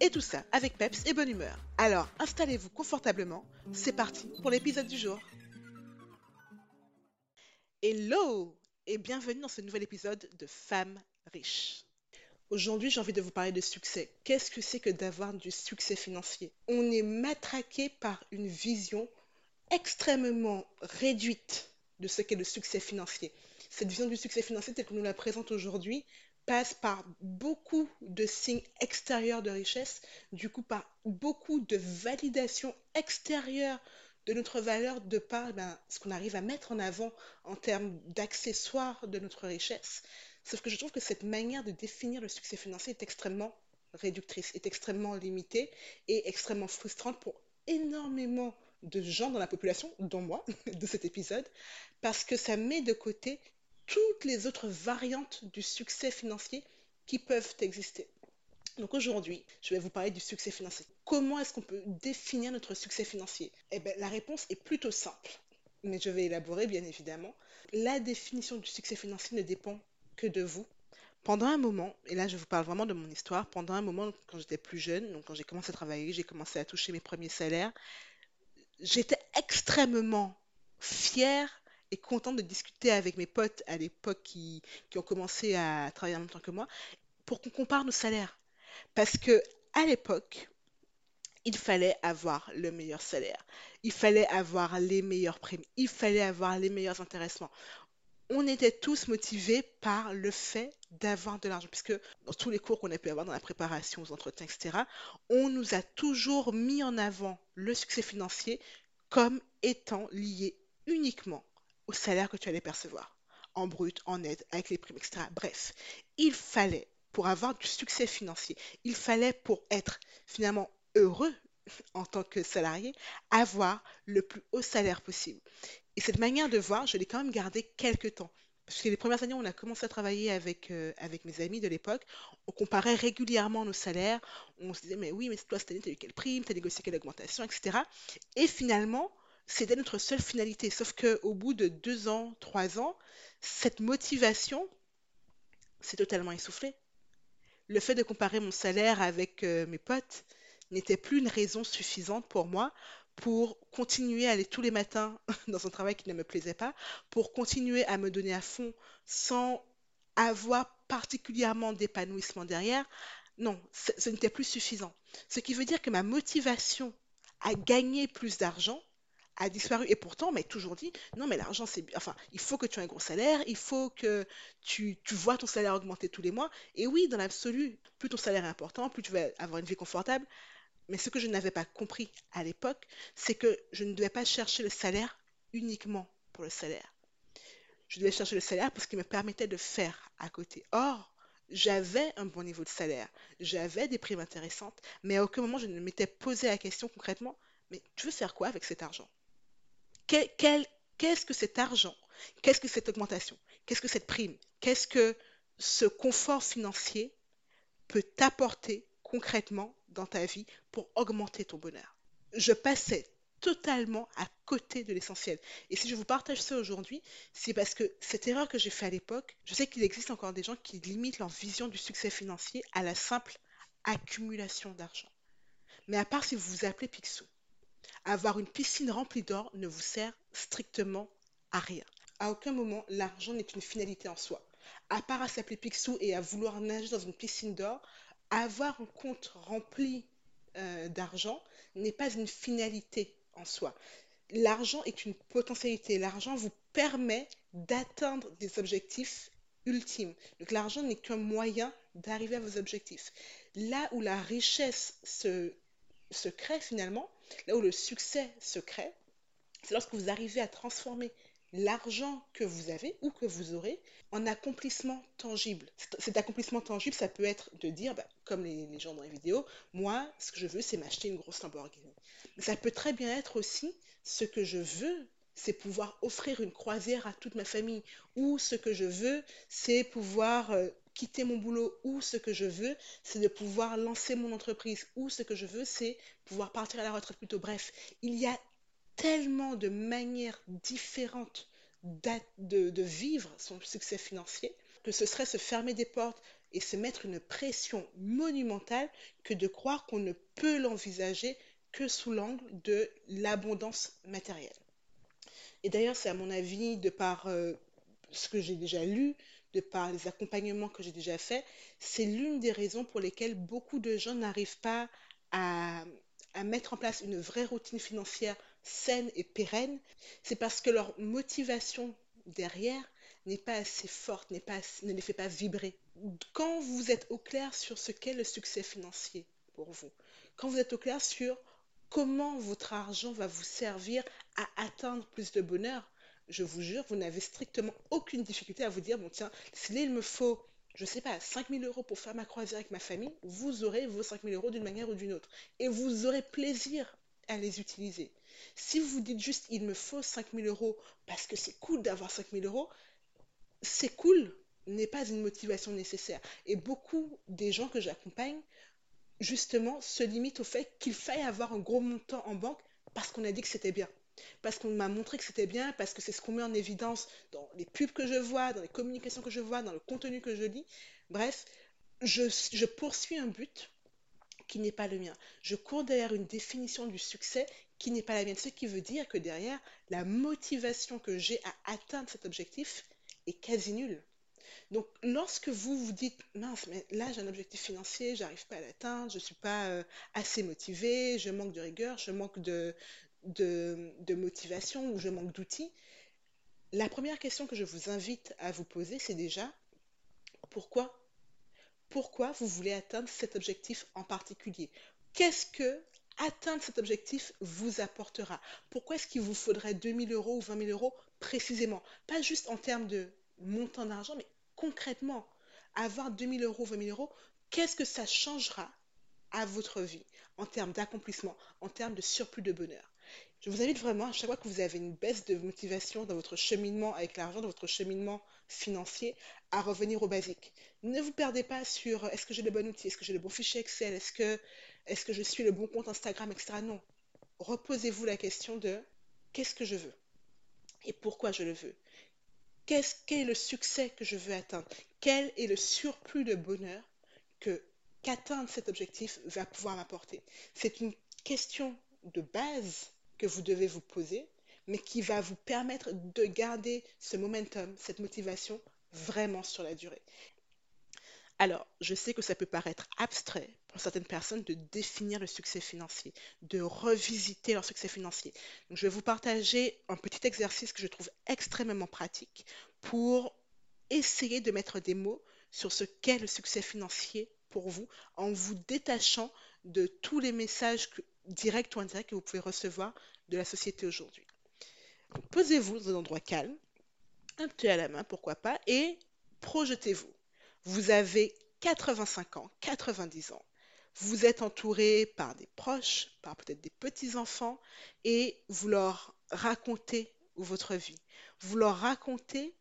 Et tout ça avec peps et bonne humeur. Alors installez-vous confortablement, c'est parti pour l'épisode du jour. Hello et bienvenue dans ce nouvel épisode de Femmes riches. Aujourd'hui, j'ai envie de vous parler de succès. Qu'est-ce que c'est que d'avoir du succès financier? On est matraqué par une vision extrêmement réduite de ce qu'est le succès financier. Cette vision du succès financier telle que nous la présente aujourd'hui passe par beaucoup de signes extérieurs de richesse, du coup par beaucoup de validation extérieure de notre valeur de par ben, ce qu'on arrive à mettre en avant en termes d'accessoires de notre richesse. Sauf que je trouve que cette manière de définir le succès financier est extrêmement réductrice, est extrêmement limitée et extrêmement frustrante pour énormément de gens dans la population, dont moi, de cet épisode, parce que ça met de côté toutes les autres variantes du succès financier qui peuvent exister. Donc aujourd'hui, je vais vous parler du succès financier. Comment est-ce qu'on peut définir notre succès financier? Eh bien, la réponse est plutôt simple, mais je vais élaborer bien évidemment. La définition du succès financier ne dépend que de vous. Pendant un moment, et là je vous parle vraiment de mon histoire, pendant un moment quand j'étais plus jeune, donc quand j'ai commencé à travailler, j'ai commencé à toucher mes premiers salaires, j'étais extrêmement fière et contente de discuter avec mes potes à l'époque qui, qui ont commencé à travailler en même temps que moi pour qu'on compare nos salaires. Parce que à l'époque, il fallait avoir le meilleur salaire, il fallait avoir les meilleures primes, il fallait avoir les meilleurs intéressements. On était tous motivés par le fait d'avoir de l'argent, puisque dans tous les cours qu'on a pu avoir dans la préparation aux entretiens, etc., on nous a toujours mis en avant le succès financier comme étant lié uniquement au salaire que tu allais percevoir, en brut, en net, avec les primes, etc. Bref, il fallait, pour avoir du succès financier, il fallait, pour être finalement heureux en tant que salarié, avoir le plus haut salaire possible. Et cette manière de voir, je l'ai quand même gardée quelques temps. Parce que les premières années, on a commencé à travailler avec, euh, avec mes amis de l'époque. On comparait régulièrement nos salaires. On se disait, mais oui, mais toi, cette année, tu as eu quelle prime, tu as négocié quelle augmentation, etc. Et finalement, c'était notre seule finalité. Sauf qu'au bout de deux ans, trois ans, cette motivation s'est totalement essoufflée. Le fait de comparer mon salaire avec euh, mes potes n'était plus une raison suffisante pour moi pour continuer à aller tous les matins dans un travail qui ne me plaisait pas, pour continuer à me donner à fond sans avoir particulièrement d'épanouissement derrière. Non, ce n'était plus suffisant. Ce qui veut dire que ma motivation à gagner plus d'argent a disparu. Et pourtant, on m'a toujours dit, non, mais l'argent, c'est... Enfin, il faut que tu aies un gros salaire, il faut que tu, tu vois ton salaire augmenter tous les mois. Et oui, dans l'absolu, plus ton salaire est important, plus tu vas avoir une vie confortable. Mais ce que je n'avais pas compris à l'époque, c'est que je ne devais pas chercher le salaire uniquement pour le salaire. Je devais chercher le salaire parce qu'il me permettait de faire à côté. Or, j'avais un bon niveau de salaire, j'avais des primes intéressantes, mais à aucun moment je ne m'étais posé la question concrètement, mais tu veux faire quoi avec cet argent? Qu'est-ce que cet argent? Qu'est-ce que cette augmentation? Qu'est-ce que cette prime? Qu'est-ce que ce confort financier peut t'apporter concrètement dans ta vie pour augmenter ton bonheur? Je passais totalement à côté de l'essentiel. Et si je vous partage ça aujourd'hui, c'est parce que cette erreur que j'ai faite à l'époque, je sais qu'il existe encore des gens qui limitent leur vision du succès financier à la simple accumulation d'argent. Mais à part si vous vous appelez Picsou, avoir une piscine remplie d'or ne vous sert strictement à rien. À aucun moment, l'argent n'est une finalité en soi. À part à s'appeler Picsou et à vouloir nager dans une piscine d'or, avoir un compte rempli euh, d'argent n'est pas une finalité en soi. L'argent est une potentialité. L'argent vous permet d'atteindre des objectifs ultimes. Donc l'argent n'est qu'un moyen d'arriver à vos objectifs. Là où la richesse se, se crée finalement, là où le succès se crée, c'est lorsque vous arrivez à transformer l'argent que vous avez ou que vous aurez en accomplissement tangible. Cet accomplissement tangible, ça peut être de dire, bah, comme les, gens dans les vidéos, moi, ce que je veux, c'est m'acheter une grosse Lamborghini. Mais ça peut très bien être aussi, ce que je veux, c'est pouvoir offrir une croisière à toute ma famille. Ou ce que je veux, c'est pouvoir euh, quitter mon boulot. Ou ce que je veux, c'est de pouvoir lancer mon entreprise. Ou ce que je veux, c'est pouvoir partir à la retraite plutôt. Bref, il y a tellement de manières différentes de, vivre son succès financier que ce serait se fermer des portes et se mettre une pression monumentale que de croire qu'on ne peut l'envisager que sous l'angle de l'abondance matérielle. Et d'ailleurs, c'est à mon avis, de par euh, ce que j'ai déjà lu, de par les accompagnements que j'ai déjà faits, c'est l'une des raisons pour lesquelles beaucoup de gens n'arrivent pas à, mettre en place une vraie routine financière saine et pérenne. C'est parce que leur motivation derrière n'est pas assez forte, n'est pas, ne les fait pas vibrer. Quand vous êtes au clair sur ce qu'est le succès financier pour vous, quand vous êtes au clair sur comment votre argent va vous servir à atteindre plus de bonheur, je vous jure, vous n'avez strictement aucune difficulté à vous dire, bon tiens, s'il il me faut, je ne sais pas, 5000 euros pour faire ma croisière avec ma famille, vous aurez vos 5000 euros d'une manière ou d'une autre. Et vous aurez plaisir à les utiliser. Si vous dites juste, il me faut 5000 euros parce que c'est cool d'avoir 5000 euros, c'est cool n'est pas une motivation nécessaire. Et beaucoup des gens que j'accompagne justement, se limite au fait qu'il faille avoir un gros montant en banque parce qu'on a dit que c'était bien. Parce qu'on m'a montré que c'était bien, parce que c'est ce qu'on met en évidence dans les pubs que je vois, dans les communications que je vois, dans le contenu que je lis. Bref, je, poursuis un but qui n'est pas le mien. Je cours derrière une définition du succès qui n'est pas la mienne. Ce qui veut dire que derrière, la motivation que j'ai à atteindre cet objectif est quasi nulle. Donc, lorsque vous vous dites, mince, mais là j'ai un objectif financier, j'arrive pas à l'atteindre, je suis pas euh, assez motivé, je manque de rigueur, je manque de, de, motivation ou je manque d'outils, la première question que je vous invite à vous poser, c'est déjà, pourquoi Pourquoi vous voulez atteindre cet objectif en particulier? Qu'est-ce que atteindre cet objectif vous apportera? Pourquoi est-ce qu'il vous faudrait 2000 euros ou 20 000 euros précisément? Pas juste en termes de montant d'argent, mais concrètement, avoir 2000 euros, 20 000 euros, qu'est-ce que ça changera à votre vie en termes d'accomplissement, en termes de surplus de bonheur? Je vous invite vraiment, à chaque fois que vous avez une baisse de motivation dans votre cheminement avec l'argent, dans votre cheminement financier, à revenir au basique. Ne vous perdez pas sur euh, est-ce que j'ai le bon outil, est-ce que j'ai le bon fichier Excel, est-ce que, est que je suis le bon compte Instagram, etc. Non. Reposez-vous la question de qu'est-ce que je veux? Et pourquoi je le veux? Qu'est-ce qu'est le succès que je veux atteindre? Quel est le surplus de bonheur qu'atteindre cet objectif va pouvoir m'apporter? C'est une question de base que vous devez vous poser, mais qui va vous permettre de garder ce momentum, cette motivation vraiment sur la durée. Alors, je sais que ça peut paraître abstrait pour certaines personnes de définir le succès financier, de revisiter leur succès financier. Je vais vous partager un petit exercice que je trouve extrêmement pratique pour essayer de mettre des mots sur ce qu'est le succès financier pour vous en vous détachant de tous les messages directs ou indirects que vous pouvez recevoir de la société aujourd'hui. Posez-vous dans un endroit calme, un thé à la main, pourquoi pas, et projetez-vous. Vous avez 85 ans, 90 ans. Vous êtes entouré par des proches, par peut-être des petits-enfants, et vous leur racontez votre vie. Vous leur racontez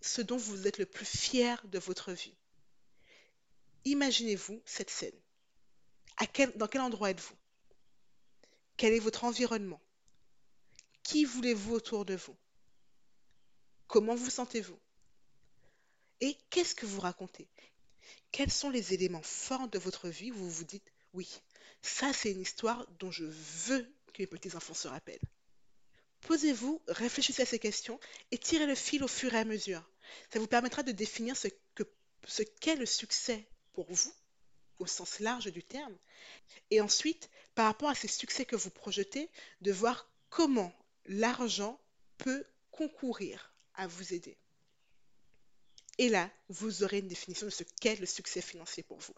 ce dont vous êtes le plus fier de votre vie. Imaginez-vous cette scène. Dans quel endroit êtes-vous? Quel est votre environnement? Qui voulez-vous autour de vous? Comment vous sentez-vous? Et qu'est-ce que vous racontez? Quels sont les éléments forts de votre vie où vous vous dites, oui, ça c'est une histoire dont je veux que mes petits-enfants se rappellent Posez-vous, réfléchissez à ces questions et tirez le fil au fur et à mesure. Ça vous permettra de définir ce que ce qu'est le succès pour vous, au sens large du terme, et ensuite, par rapport à ces succès que vous projetez, de voir comment l'argent peut concourir à vous aider. Et là, vous aurez une définition de ce qu'est le succès financier pour vous.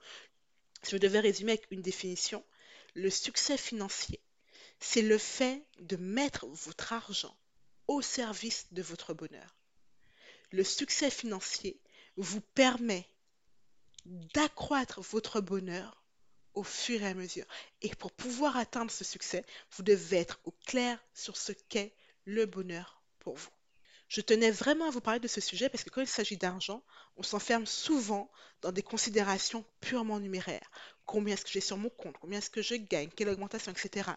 Si je devais résumer avec une définition, le succès financier, c'est le fait de mettre votre argent au service de votre bonheur. Le succès financier vous permet d'accroître votre bonheur au fur et à mesure. Et pour pouvoir atteindre ce succès, vous devez être au clair sur ce qu'est le bonheur pour vous. Je tenais vraiment à vous parler de ce sujet parce que quand il s'agit d'argent, on s'enferme souvent dans des considérations purement numéraires. Combien est-ce que j'ai sur mon compte? Combien est-ce que je gagne? Quelle augmentation, etc.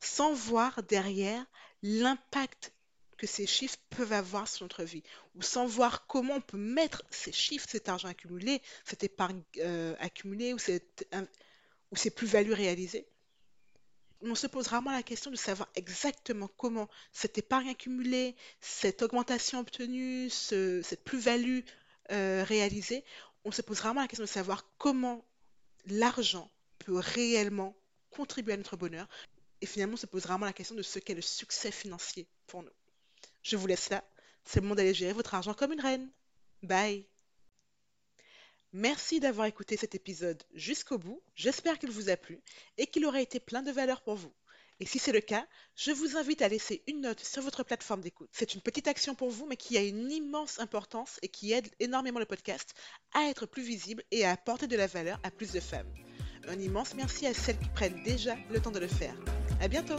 Sans voir derrière l'impact que ces chiffres peuvent avoir sur notre vie, ou sans voir comment on peut mettre ces chiffres, cet argent accumulé, cette épargne euh, accumulée, ou, cette, ou ces plus-values réalisées, on se pose rarement la question de savoir exactement comment cette épargne accumulée, cette augmentation obtenue, cette plus-value euh, réalisée, on se pose rarement la question de savoir comment l'argent peut réellement contribuer à notre bonheur. Et finalement, on se pose rarement la question de ce qu'est le succès financier pour nous. Je vous laisse là. C'est le moment d'aller gérer votre argent comme une reine. Bye Merci d'avoir écouté cet épisode jusqu'au bout. J'espère qu'il vous a plu et qu'il aura été plein de valeur pour vous. Et si c'est le cas, je vous invite à laisser une note sur votre plateforme d'écoute. C'est une petite action pour vous, mais qui a une immense importance et qui aide énormément le podcast à être plus visible et à apporter de la valeur à plus de femmes. Un immense merci à celles qui prennent déjà le temps de le faire. À bientôt!